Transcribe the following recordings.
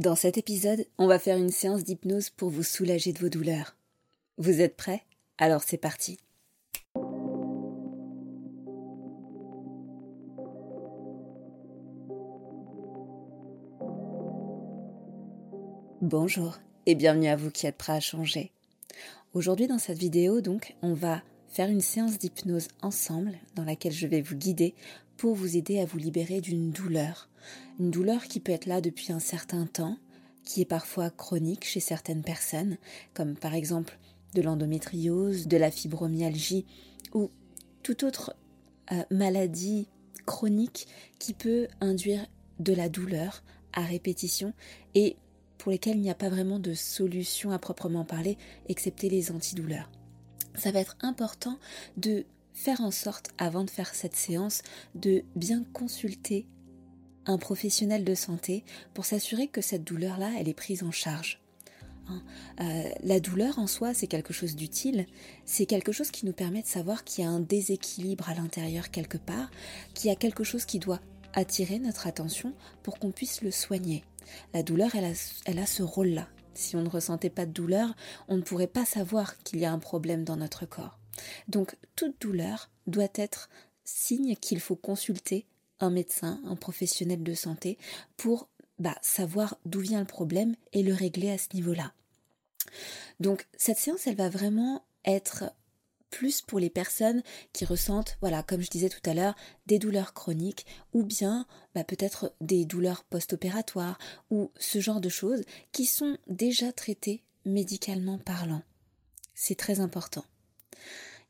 Dans cet épisode, on va faire une séance d'hypnose pour vous soulager de vos douleurs. Vous êtes prêts? Alors c'est parti. Bonjour et bienvenue à vous qui êtes prêts à changer. Aujourd'hui dans cette vidéo donc, on va faire une séance d'hypnose ensemble dans laquelle je vais vous guider pour vous aider à vous libérer d'une douleur. Une douleur qui peut être là depuis un certain temps, qui est parfois chronique chez certaines personnes, comme par exemple de l'endométriose, de la fibromyalgie ou toute autre euh, maladie chronique qui peut induire de la douleur à répétition et pour lesquelles il n'y a pas vraiment de solution à proprement parler, excepté les antidouleurs. Ça va être important de faire en sorte, avant de faire cette séance, de bien consulter un professionnel de santé pour s'assurer que cette douleur-là, elle est prise en charge. Hein, euh, la douleur en soi, c'est quelque chose d'utile, c'est quelque chose qui nous permet de savoir qu'il y a un déséquilibre à l'intérieur quelque part, qu'il y a quelque chose qui doit attirer notre attention pour qu'on puisse le soigner. La douleur, elle a, elle a ce rôle-là. Si on ne ressentait pas de douleur, on ne pourrait pas savoir qu'il y a un problème dans notre corps. Donc toute douleur doit être signe qu'il faut consulter un médecin, un professionnel de santé pour bah, savoir d'où vient le problème et le régler à ce niveau-là. Donc cette séance, elle va vraiment être plus pour les personnes qui ressentent, voilà, comme je disais tout à l'heure, des douleurs chroniques ou bien bah, peut-être des douleurs post-opératoires ou ce genre de choses qui sont déjà traitées médicalement parlant. C'est très important.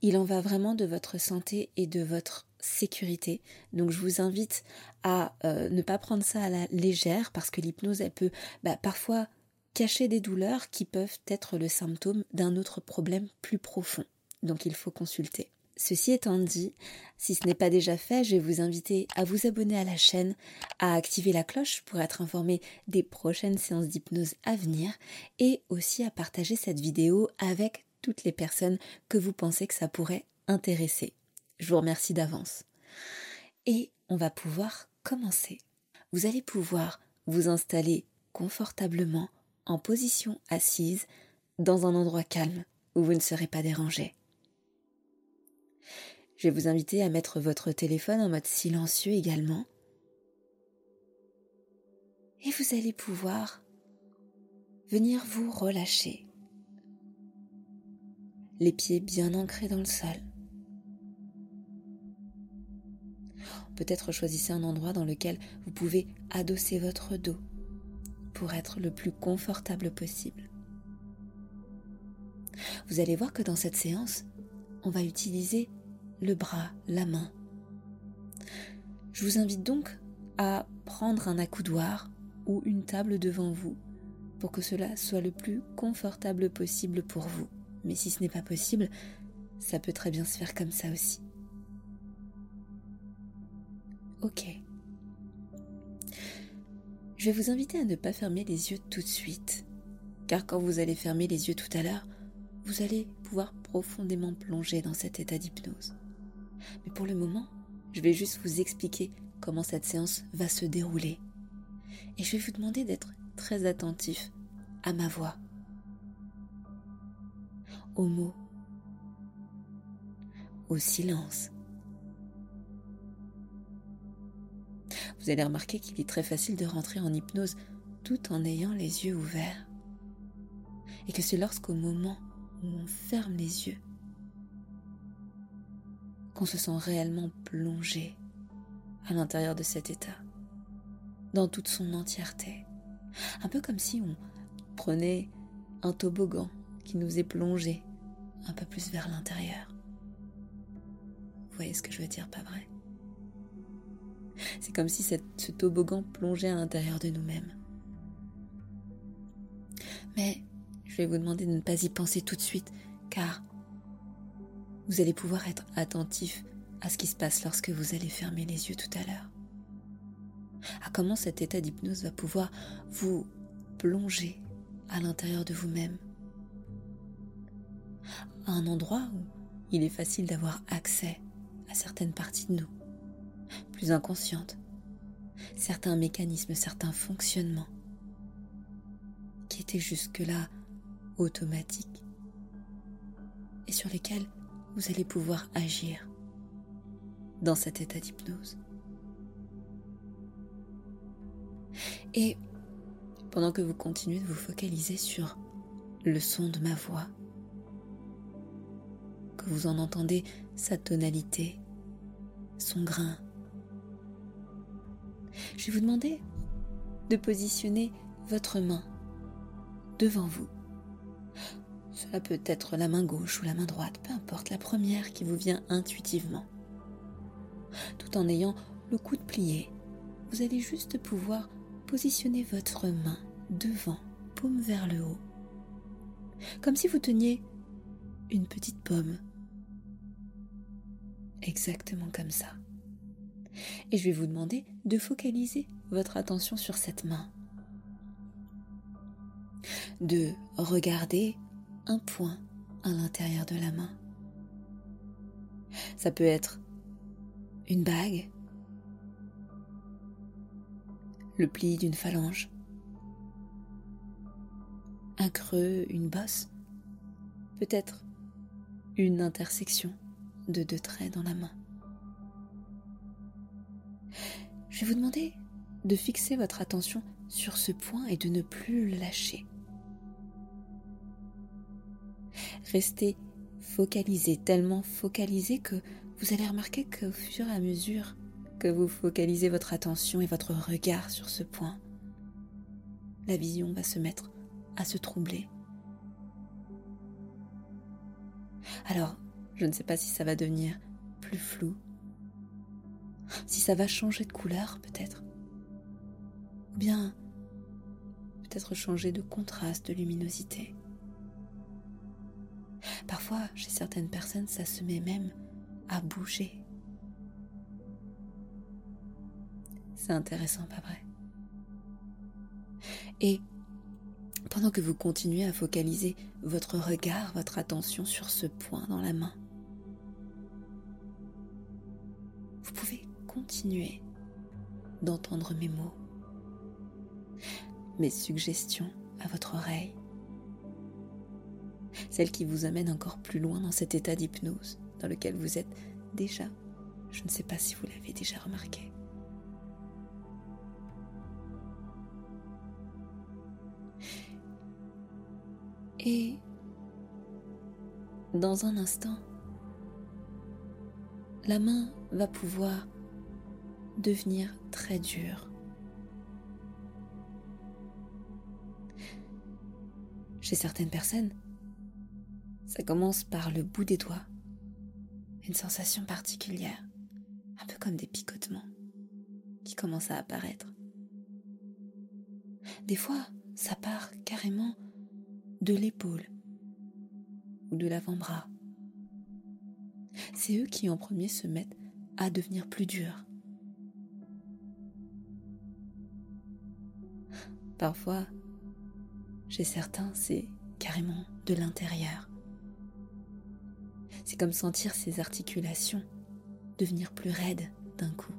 Il en va vraiment de votre santé et de votre sécurité. Donc je vous invite à euh, ne pas prendre ça à la légère parce que l'hypnose, elle peut bah, parfois cacher des douleurs qui peuvent être le symptôme d'un autre problème plus profond. Donc il faut consulter. Ceci étant dit, si ce n'est pas déjà fait, je vais vous inviter à vous abonner à la chaîne, à activer la cloche pour être informé des prochaines séances d'hypnose à venir et aussi à partager cette vidéo avec toutes les personnes que vous pensez que ça pourrait intéresser. Je vous remercie d'avance. Et on va pouvoir commencer. Vous allez pouvoir vous installer confortablement en position assise dans un endroit calme où vous ne serez pas dérangé. Je vais vous inviter à mettre votre téléphone en mode silencieux également. Et vous allez pouvoir venir vous relâcher. Les pieds bien ancrés dans le sol. Peut-être choisissez un endroit dans lequel vous pouvez adosser votre dos pour être le plus confortable possible. Vous allez voir que dans cette séance, on va utiliser le bras, la main. Je vous invite donc à prendre un accoudoir ou une table devant vous pour que cela soit le plus confortable possible pour vous. Mais si ce n'est pas possible, ça peut très bien se faire comme ça aussi. Ok. Je vais vous inviter à ne pas fermer les yeux tout de suite, car quand vous allez fermer les yeux tout à l'heure, vous allez pouvoir profondément plonger dans cet état d'hypnose. Mais pour le moment, je vais juste vous expliquer comment cette séance va se dérouler. Et je vais vous demander d'être très attentif à ma voix, aux mots, au silence vous allez remarquer qu'il est très facile de rentrer en hypnose tout en ayant les yeux ouverts. Et que c'est lorsqu'au moment où on ferme les yeux qu'on se sent réellement plongé à l'intérieur de cet état, dans toute son entièreté. Un peu comme si on prenait un toboggan qui nous est plongé un peu plus vers l'intérieur. Vous voyez ce que je veux dire, pas vrai? C'est comme si ce toboggan plongeait à l'intérieur de nous-mêmes. Mais je vais vous demander de ne pas y penser tout de suite, car vous allez pouvoir être attentif à ce qui se passe lorsque vous allez fermer les yeux tout à l'heure. À comment cet état d'hypnose va pouvoir vous plonger à l'intérieur de vous-même. À un endroit où il est facile d'avoir accès à certaines parties de nous, plus inconscientes, certains mécanismes, certains fonctionnements qui étaient jusque-là automatiques et sur lesquels vous allez pouvoir agir dans cet état d'hypnose. Et pendant que vous continuez de vous focaliser sur le son de ma voix, que vous en entendez sa tonalité, son grain, je vais vous demander de positionner votre main devant vous cela peut être la main gauche ou la main droite, peu importe, la première qui vous vient intuitivement. Tout en ayant le coude plié, vous allez juste pouvoir positionner votre main devant, paume vers le haut, comme si vous teniez une petite pomme. Exactement comme ça. Et je vais vous demander de focaliser votre attention sur cette main. De regarder un point à l'intérieur de la main. Ça peut être une bague, le pli d'une phalange, un creux, une bosse, peut-être une intersection de deux traits dans la main. Je vais vous demander de fixer votre attention sur ce point et de ne plus lâcher. Restez focalisé, tellement focalisé que vous allez remarquer qu'au fur et à mesure que vous focalisez votre attention et votre regard sur ce point, la vision va se mettre à se troubler. Alors, je ne sais pas si ça va devenir plus flou, si ça va changer de couleur peut-être, ou bien peut-être changer de contraste, de luminosité. Parfois, chez certaines personnes, ça se met même à bouger. C'est intéressant, pas vrai? Et pendant que vous continuez à focaliser votre regard, votre attention sur ce point dans la main, continuer d'entendre mes mots, mes suggestions à votre oreille celle qui vous amène encore plus loin dans cet état d'hypnose dans lequel vous êtes déjà. Je ne sais pas si vous l'avez déjà remarqué. Et dans un instant, la main va pouvoir devenir très dure. Chez certaines personnes, ça commence par le bout des doigts. Une sensation particulière, un peu comme des picotements, qui commencent à apparaître. Des fois, ça part carrément de l'épaule ou de l'avant-bras. C'est eux qui en premier se mettent à devenir plus durs. Parfois, chez certains, c'est carrément de l'intérieur. C'est comme sentir ses articulations devenir plus raides d'un coup.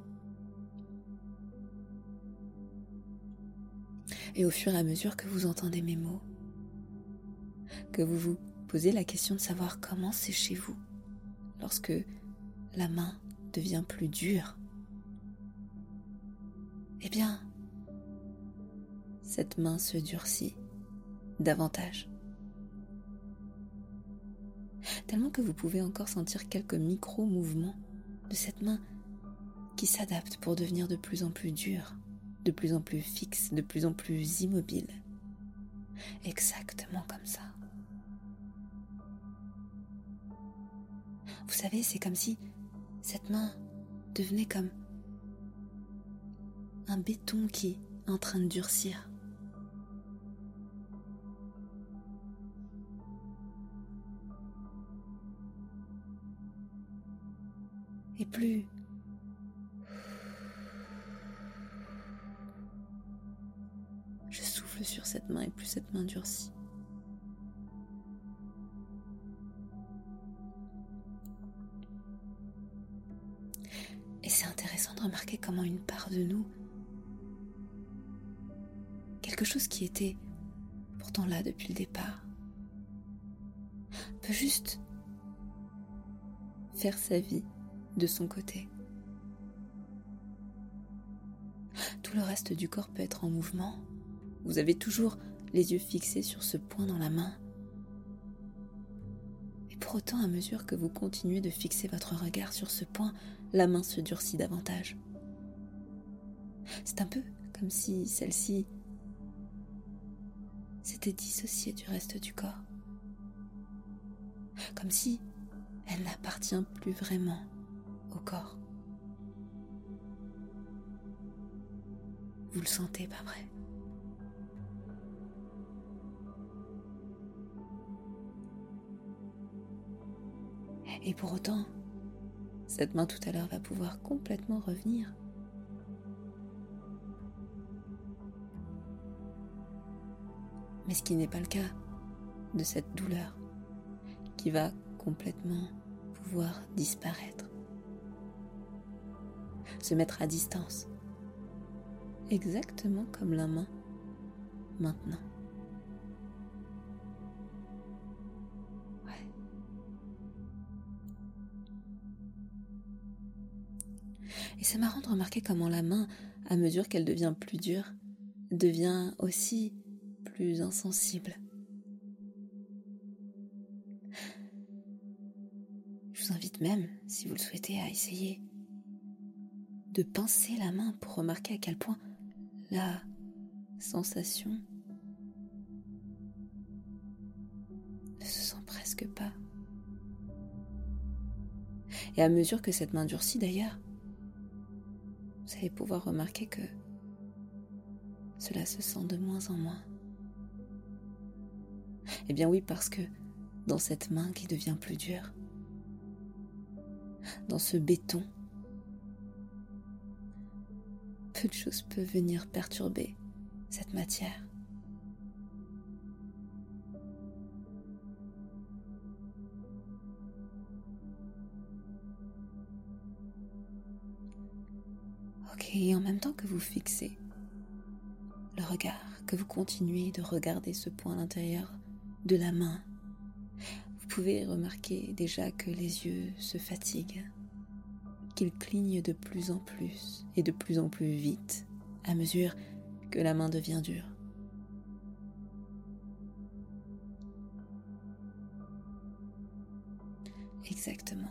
Et au fur et à mesure que vous entendez mes mots, que vous vous posez la question de savoir comment c'est chez vous lorsque la main devient plus dure, eh bien, cette main se durcit davantage. Tellement que vous pouvez encore sentir quelques micro-mouvements de cette main qui s'adapte pour devenir de plus en plus dure, de plus en plus fixe, de plus en plus immobile. Exactement comme ça. Vous savez, c'est comme si cette main devenait comme un béton qui est en train de durcir. Et plus je souffle sur cette main et plus cette main durcit. Et c'est intéressant de remarquer comment une part de nous, quelque chose qui était pourtant là depuis le départ, peut juste faire sa vie de son côté. Tout le reste du corps peut être en mouvement. Vous avez toujours les yeux fixés sur ce point dans la main. Et pour autant, à mesure que vous continuez de fixer votre regard sur ce point, la main se durcit davantage. C'est un peu comme si celle-ci s'était dissociée du reste du corps. Comme si elle n'appartient plus vraiment au corps. Vous le sentez, pas vrai Et pour autant, cette main tout à l'heure va pouvoir complètement revenir. Mais ce qui n'est pas le cas de cette douleur qui va complètement pouvoir disparaître. Se mettre à distance. Exactement comme la main maintenant. Et c'est marrant de remarquer comment la main, à mesure qu'elle devient plus dure, devient aussi plus insensible. Je vous invite même, si vous le souhaitez, à essayer de pincer la main pour remarquer à quel point la sensation ne se sent presque pas. Et à mesure que cette main durcit d'ailleurs, vous allez pouvoir remarquer que cela se sent de moins en moins. Eh bien oui, parce que dans cette main qui devient plus dure, dans ce béton, peu de choses venir perturber cette matière. et en même temps que vous fixez le regard, que vous continuez de regarder ce point à l'intérieur de la main, vous pouvez remarquer déjà que les yeux se fatiguent, qu'ils clignent de plus en plus et de plus en plus vite à mesure que la main devient dure. Exactement.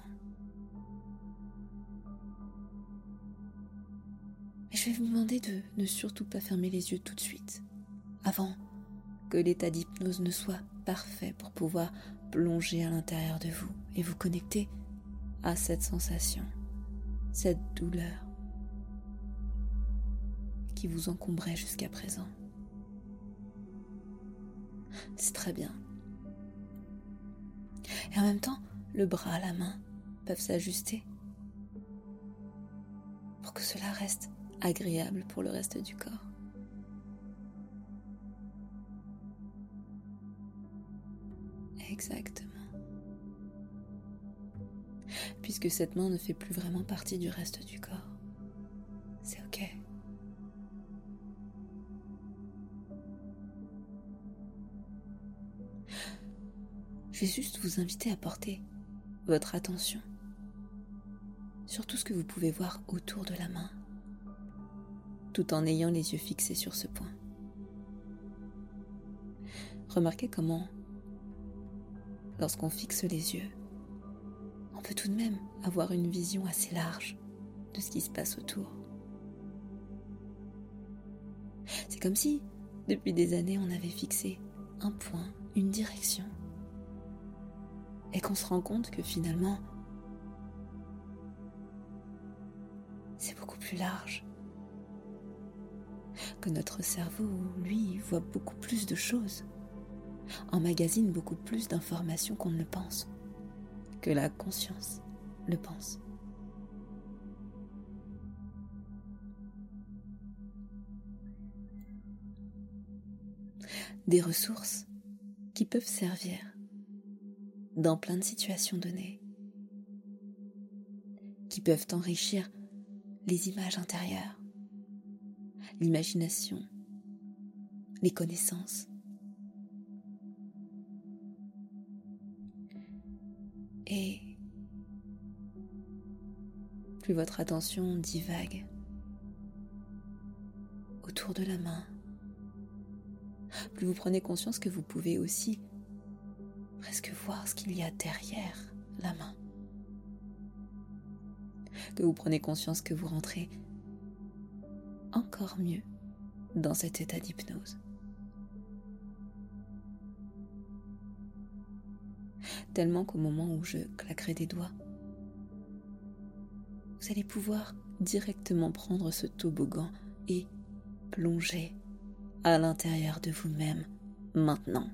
je vais vous demander de ne surtout pas fermer les yeux tout de suite, avant que l'état d'hypnose ne soit parfait pour pouvoir plonger à l'intérieur de vous et vous connecter à cette sensation, cette douleur qui vous encombrait jusqu'à présent. C'est très bien. Et en même temps, le bras, la main peuvent s'ajuster pour que cela reste agréable pour le reste du corps. Exactement. Puisque cette main ne fait plus vraiment partie du reste du corps. C'est ok. Je vais juste vous inviter à porter votre attention sur tout ce que vous pouvez voir autour de la main tout en ayant les yeux fixés sur ce point. Remarquez comment, lorsqu'on fixe les yeux, on peut tout de même avoir une vision assez large de ce qui se passe autour. C'est comme si, depuis des années, on avait fixé un point, une direction, et qu'on se rend compte que finalement, c'est beaucoup plus large, que notre cerveau, lui, voit beaucoup plus de choses, emmagasine beaucoup plus d'informations qu'on ne le pense, que la conscience le pense. des ressources qui peuvent servir dans plein de situations données, qui peuvent enrichir les images intérieures, l'imagination, les connaissances. Et plus votre attention divague autour de la main, plus vous prenez conscience que vous pouvez aussi presque voir ce qu'il y a derrière la main. Que vous prenez conscience que vous rentrez encore mieux dans cet état d'hypnose. Tellement qu'au moment où je claquerai des doigts, vous allez pouvoir directement prendre ce toboggan et plonger à l'intérieur de vous-même maintenant.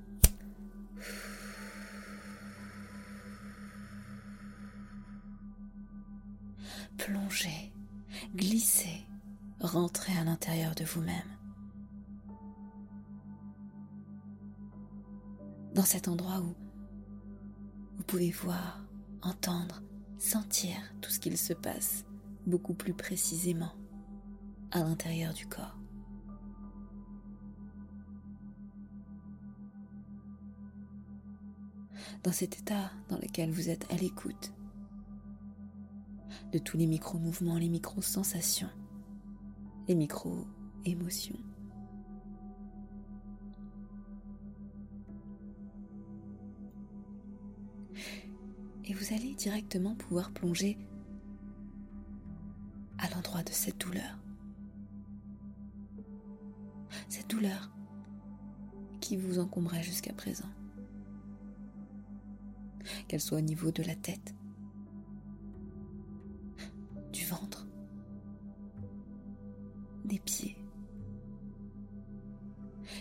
Plongez, glissez, rentrez à l'intérieur de vous-même. Dans cet endroit où vous pouvez voir, entendre, sentir tout ce qu'il se passe beaucoup plus précisément à l'intérieur du corps. dans cet état dans lequel vous êtes à l'écoute de tous les micro-mouvements, les micro-sensations, les micro-émotions. Et vous allez directement pouvoir plonger à l'endroit de cette douleur. Cette douleur qui vous encombrait jusqu'à présent qu'elle soit au niveau de la tête, du ventre, des pieds.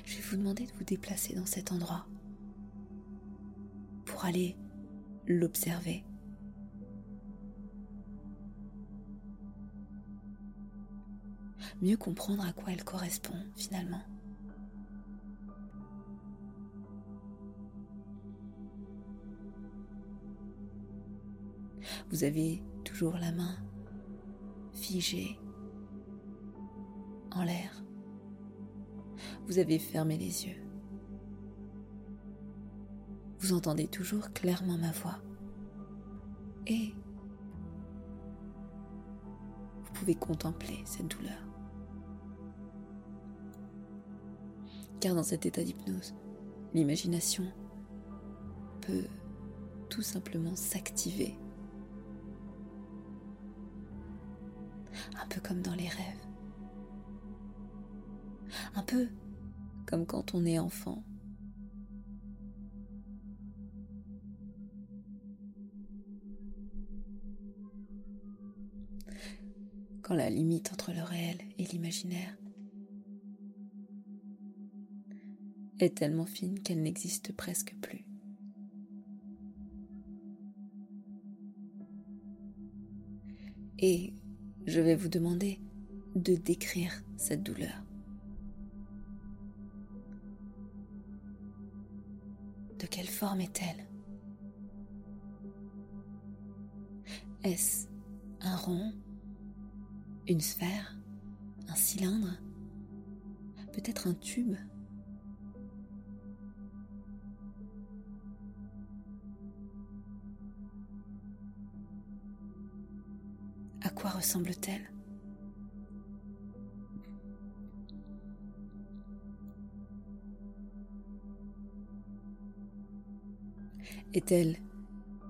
Je vais vous demander de vous déplacer dans cet endroit pour aller l'observer. Mieux comprendre à quoi elle correspond finalement. Vous avez toujours la main figée en l'air. Vous avez fermé les yeux. Vous entendez toujours clairement ma voix. Et vous pouvez contempler cette douleur. Car dans cet état d'hypnose, l'imagination peut tout simplement s'activer un peu comme dans les rêves. Un peu comme quand on est enfant. Quand la limite entre le réel et l'imaginaire est tellement fine qu'elle n'existe presque plus. Et je vais vous demander de décrire cette douleur. De quelle forme est-elle? Est-ce un rond? Une sphère Un cylindre Peut-être un tube. À quoi ressemble-t-elle? Est-elle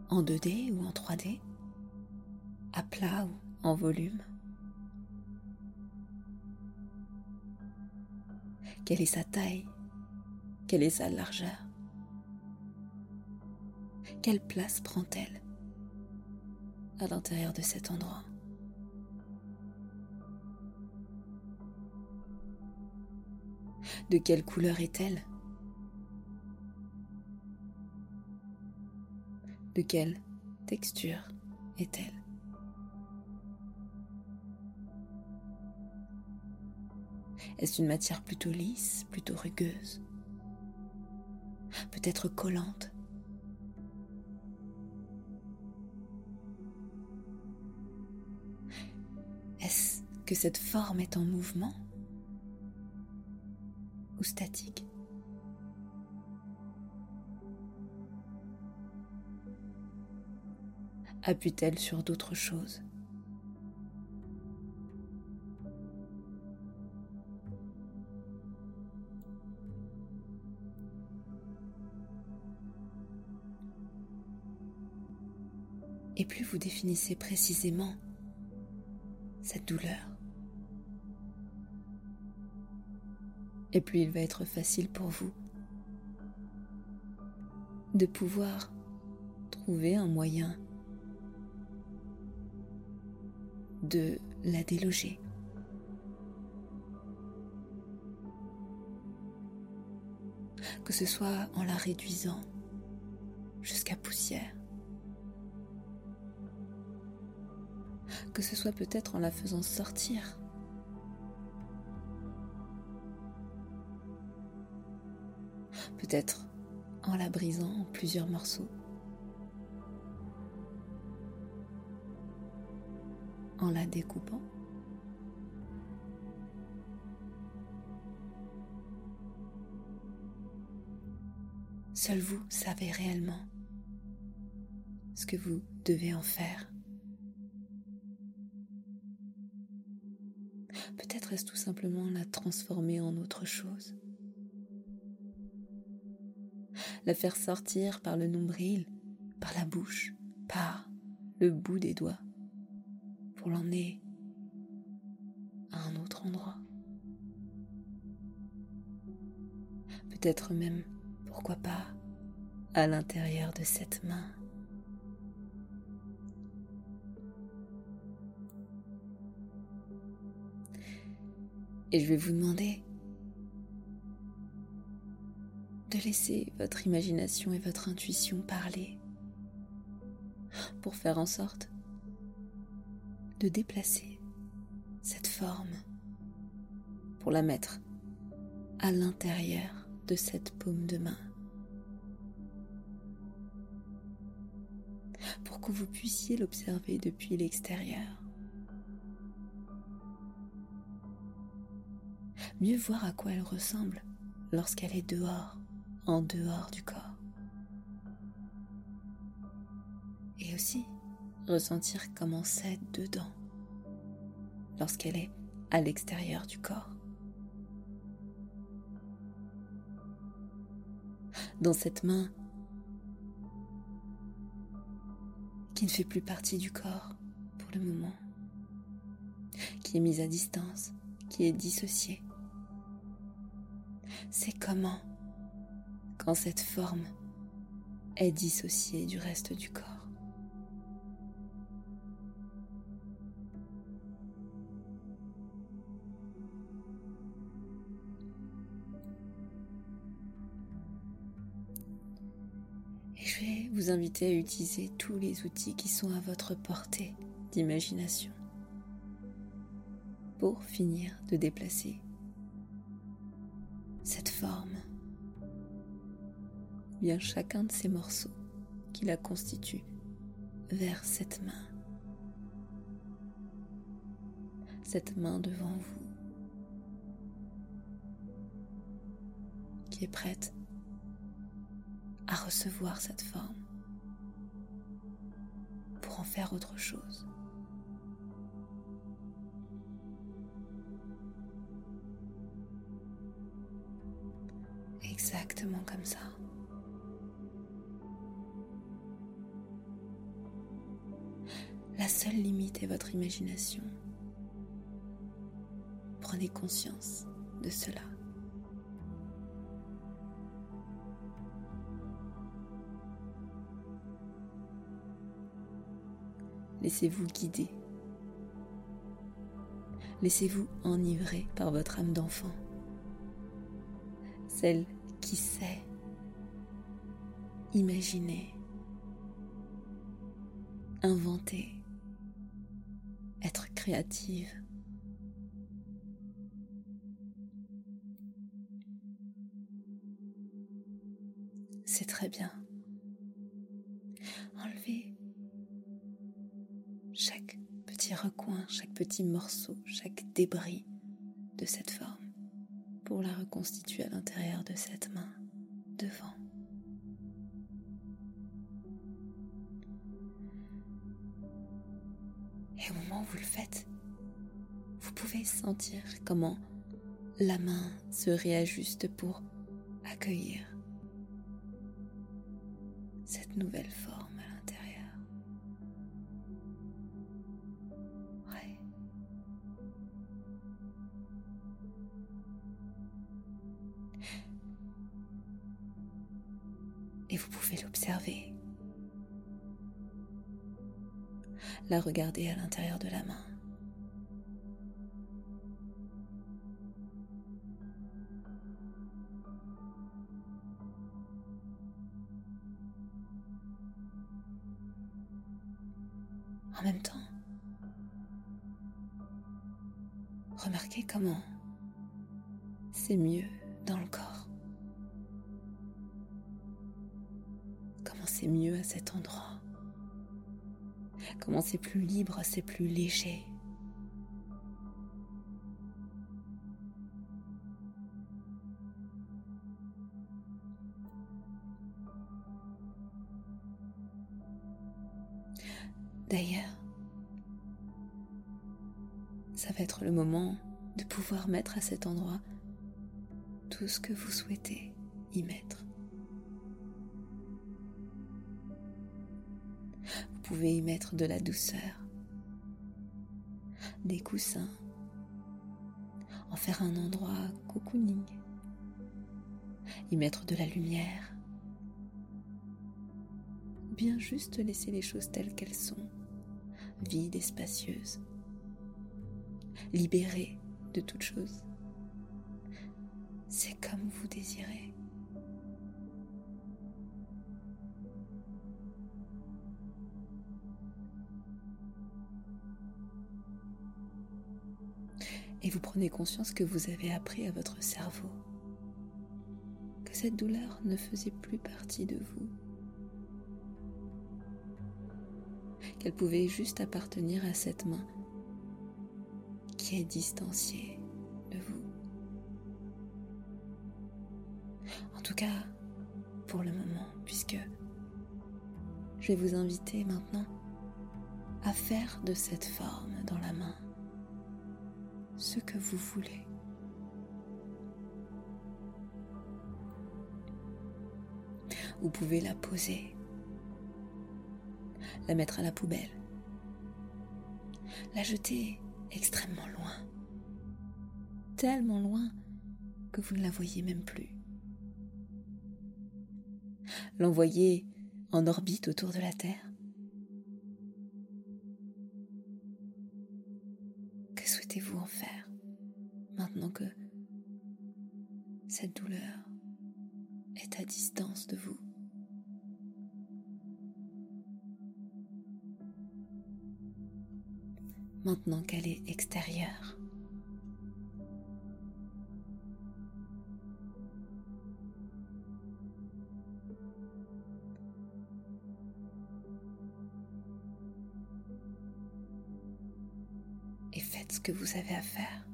en 2D ou en 3D À plat ou en volume? Quelle est sa taille? Quelle est sa largeur? Quelle place prend-elle à l'intérieur de cet endroit? De quelle couleur est-elle? De quelle texture est-elle? Est-ce une matière plutôt lisse, plutôt rugueuse? Peut-être collante? Est-ce que cette forme est en mouvement? Ou statique? Appuie-t-elle sur d'autres choses? Et plus vous définissez précisément cette douleur, et plus il va être facile pour vous de pouvoir trouver un moyen de la déloger. Que ce soit en la réduisant jusqu'à poussière. Que ce soit peut-être en la faisant sortir peut-être en la brisant en plusieurs morceaux, en la découpant. Seul vous savez réellement ce que vous devez en faire. Est-ce tout simplement la transformer en autre chose la faire sortir par le nombril, par la bouche, par le bout des doigts, pour l'emmener à un autre endroit. Peut-être même, pourquoi pas, à l'intérieur de cette main. Et je vais vous demander de laisser votre imagination et votre intuition parler pour faire en sorte de déplacer cette forme pour la mettre à l'intérieur de cette paume de main. Pour que vous puissiez l'observer depuis l'extérieur. Mieux voir à quoi elle ressemble lorsqu'elle est dehors en dehors du corps. Et aussi ressentir comment c'est dedans lorsqu'elle est à l'extérieur du corps. Dans cette main qui ne fait plus partie du corps pour le moment, qui est mise à distance, qui est dissociée. C'est comment quand cette forme est dissociée du reste du corps? Et je vais vous inviter à utiliser tous les outils qui sont à votre portée d'imagination pour finir de déplacer cette forme bien chacun de ces morceaux qui la constituent vers cette main. Cette main devant vous qui est prête à recevoir cette forme pour en faire autre chose. comme ça. La seule limite est votre imagination. Prenez conscience de cela. Laissez-vous guider. Laissez-vous enivrer par votre âme d'enfant, celle qui sait imaginer, inventer, être créative. C'est très bien. Enlevez chaque petit recoin, chaque petit morceau, chaque débris de cette forme pour la reconstituer à l'intérieur de cette main devant. Et au moment où vous le faites, vous pouvez sentir comment la main se réajuste pour accueillir cette nouvelle forme la regarder à l'intérieur de la main. En même temps, remarquez comment c'est mieux dans le corps. Comment c'est mieux à cet endroit c'est plus libre, c'est plus léger. D'ailleurs, ça va être le moment de pouvoir mettre à cet endroit tout ce que vous souhaitez y mettre. Pouvez y mettre de la douceur, des coussins, en faire un endroit cocooning, y mettre de la lumière, bien juste laisser les choses telles qu'elles sont, vides et spacieuses, libérées de toute chose. C'est comme vous désirez. Et vous prenez conscience que vous avez appris à votre cerveau que cette douleur ne faisait plus partie de vous, qu'elle pouvait juste appartenir à cette main qui est distanciée de vous. En tout cas, pour le moment, puisque je vais vous inviter maintenant à faire de cette forme dans la main ce que vous voulez. Vous pouvez la poser, la mettre à la poubelle, la jeter extrêmement loin, tellement loin que vous ne la voyez même plus. L'envoyer en orbite autour de la Terre maintenant que cette douleur est à distance de vous Maintenant qu'elle est extérieure. et faites ce que vous avez à faire.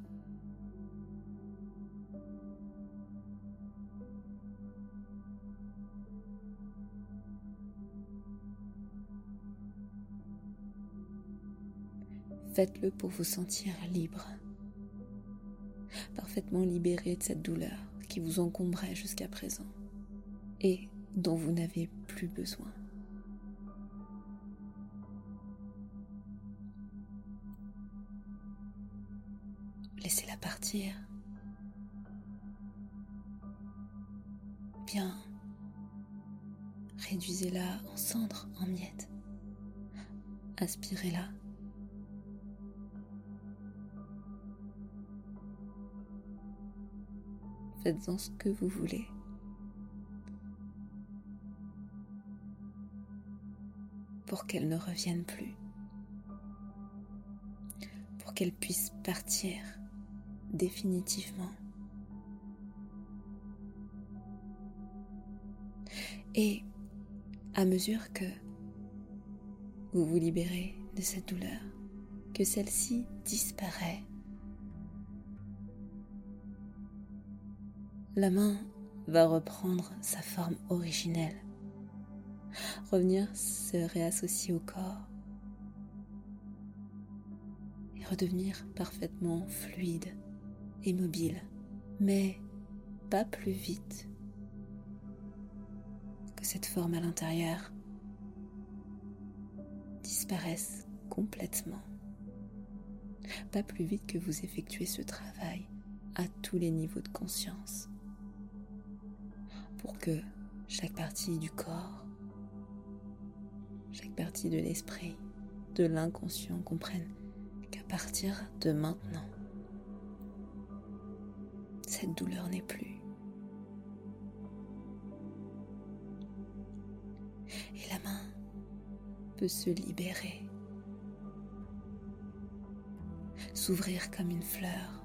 Faites-le pour vous sentir libre, parfaitement libéré de cette douleur qui vous encombrait jusqu'à présent et dont vous n'avez plus besoin. Laissez-la partir. Bien. Réduisez-la en cendres, en miettes. Aspirez-la Faites-en ce que vous voulez. Pour qu'elle ne revienne plus. Pour qu'elle puisse partir définitivement. Et à mesure que vous vous libérez de cette douleur, que celle-ci disparaît, la main va reprendre sa forme originelle, revenir se réassocier au corps et redevenir parfaitement fluide et mobile, mais pas plus vite que cette forme à l'intérieur disparaisse complètement. Pas plus vite que vous effectuez ce travail à tous les niveaux de conscience. Pour que chaque partie du corps, chaque partie de l'esprit, de l'inconscient comprenne qu'à partir de maintenant, cette douleur n'est plus. Et la main peut se libérer, s'ouvrir comme une fleur,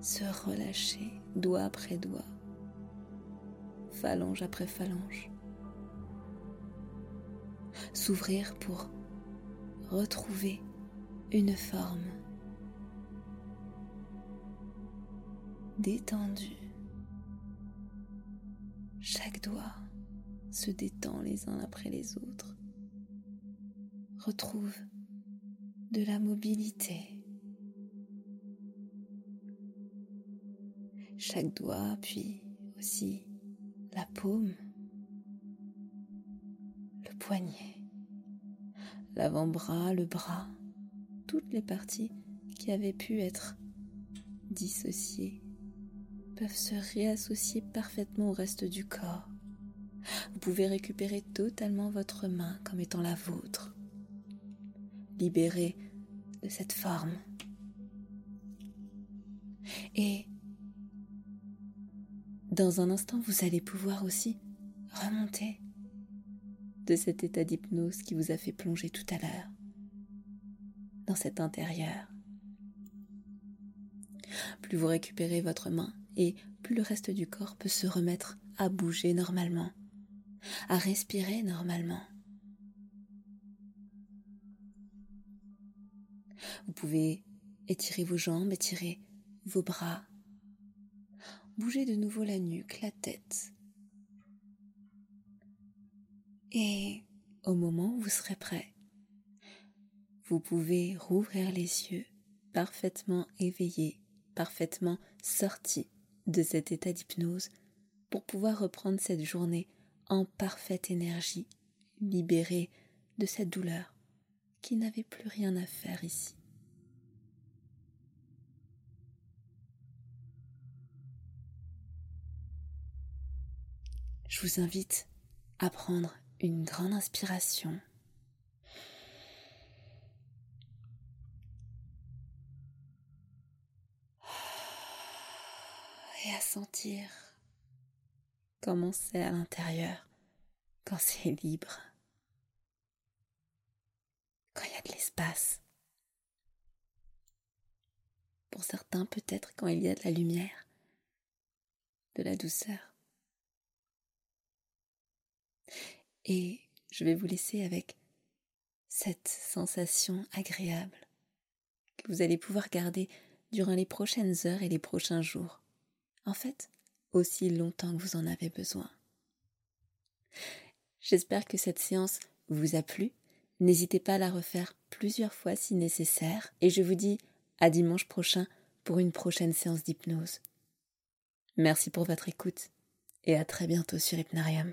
se relâcher doigt après doigt, phalange après phalange, s'ouvrir pour retrouver une forme détendu. Chaque doigt se détend les uns après les autres. Retrouve de la mobilité. Chaque doigt, puis aussi la paume, le poignet, l'avant-bras, le bras, toutes les parties qui avaient pu être dissociées peuvent se réassocier parfaitement au reste du corps. Vous pouvez récupérer totalement votre main comme étant la vôtre, libérée de cette forme. Dans un instant, vous allez pouvoir aussi remonter de cet état d'hypnose qui vous a fait plonger tout à l'heure dans cet intérieur. Plus vous récupérez votre main, et plus le reste du corps peut se remettre à bouger normalement, à respirer normalement. Vous pouvez étirer vos jambes, étirer vos bras, bouger de nouveau la nuque, la tête. Et au moment où vous serez prêt, vous pouvez rouvrir les yeux parfaitement éveillés, parfaitement sortis de cet état d'hypnose pour pouvoir reprendre cette journée en parfaite énergie, libérée de cette douleur qui n'avait plus rien à faire ici. Je vous invite à prendre une grande inspiration et à sentir comment c'est à l'intérieur quand c'est libre, quand il y a de l'espace. Pour certains, peut-être quand il y a de la lumière, de la douceur. Et je vais vous laisser avec cette sensation agréable que vous allez pouvoir garder durant les prochaines heures et les prochains jours en fait, aussi longtemps que vous en avez besoin. J'espère que cette séance vous a plu. N'hésitez pas à la refaire plusieurs fois si nécessaire et je vous dis à dimanche prochain pour une prochaine séance d'hypnose. Merci pour votre écoute et à très bientôt sur Hypnarium.